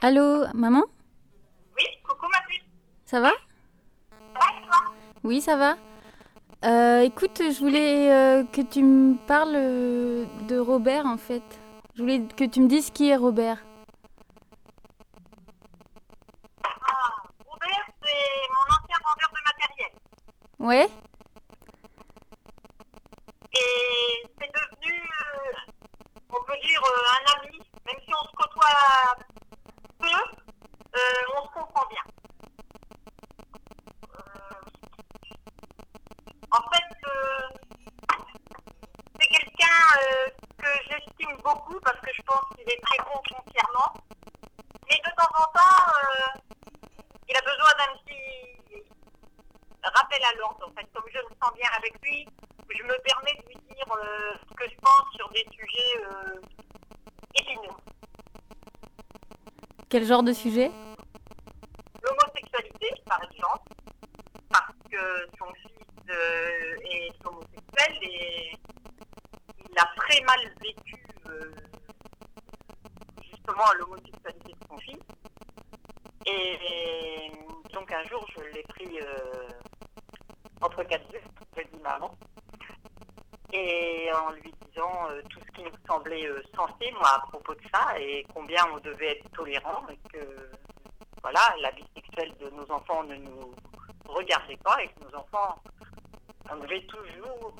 Allô, maman? Oui, coucou ma. Ça va? Ouais, toi Oui, ça va. Euh, écoute, je voulais euh, que tu me parles euh, de Robert en fait. Je voulais que tu me dises qui est Robert. Ah, Robert, c'est mon ancien vendeur de matériel. Ouais Et c'est devenu, euh, on peut dire, euh, un ami. Même si on se côtoie peu, euh, on se comprend bien. Euh, en fait, euh, c'est quelqu'un euh, que j'estime beaucoup parce que je pense qu'il est très bon foncièrement. Et de temps en temps, euh, il a besoin d'un petit rappel à l'ordre. En fait, comme je me sens bien avec lui, je me permets de lui dire euh, ce que je pense sur des sujets euh, épineux. Quel genre de sujet? L'homosexualité, par exemple, parce que son fils euh, est homosexuel et il a très mal vécu euh, justement l'homosexualité de son fils. Et donc un jour, je l'ai pris euh, entre quatre yeux, je dis maman, et en lui disant euh, tout ce qui nous semblait sensé, moi, à propos de ça, et combien on devait être tolérant, et que voilà, la vie sexuelle de nos enfants ne nous regardait pas, et que nos enfants, on devait toujours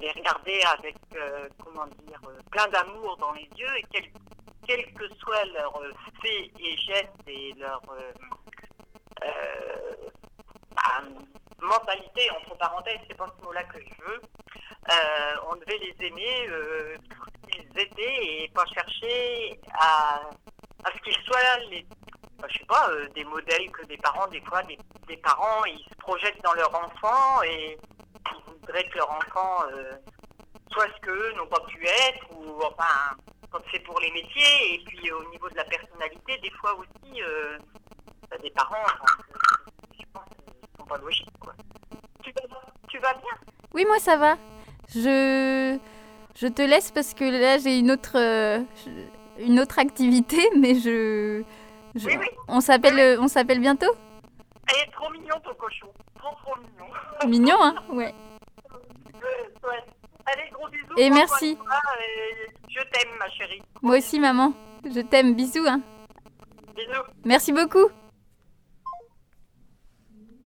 les regarder avec, euh, comment dire, euh, plein d'amour dans les yeux, et quel, quel que soit leur euh, fait et geste et leur euh, bah, mentalité, entre parenthèses, c'est pas ce mot-là que je veux, on devait les aimer pour ce étaient et pas chercher à, à ce qu'ils soient les, bah, je sais pas, des modèles que des parents, des fois, des, des parents, ils se projettent dans leur enfant et voudraient que leur enfant euh, soit ce qu'eux n'ont pas pu être, ou enfin, quand c'est pour les métiers, et puis euh, au niveau de la personnalité, des fois aussi, euh, t'as des parents, enfin, je pense, qu'ils sont pas logiques, quoi. Tu vas, tu vas bien? Oui, moi ça va. Je je te laisse parce que là j'ai une autre euh, une autre activité, mais je, je- Oui, oui. on s'appelle on s'appelle bientôt? Elle est trop mignon, ton cochon. Trop, trop mignon. Mignon, hein? Ouais. Euh, ouais. Allez, gros bisous. Et merci. et je t'aime, ma chérie. Moi aussi, maman. Je t'aime. Bisous, hein. Bisous. Merci beaucoup.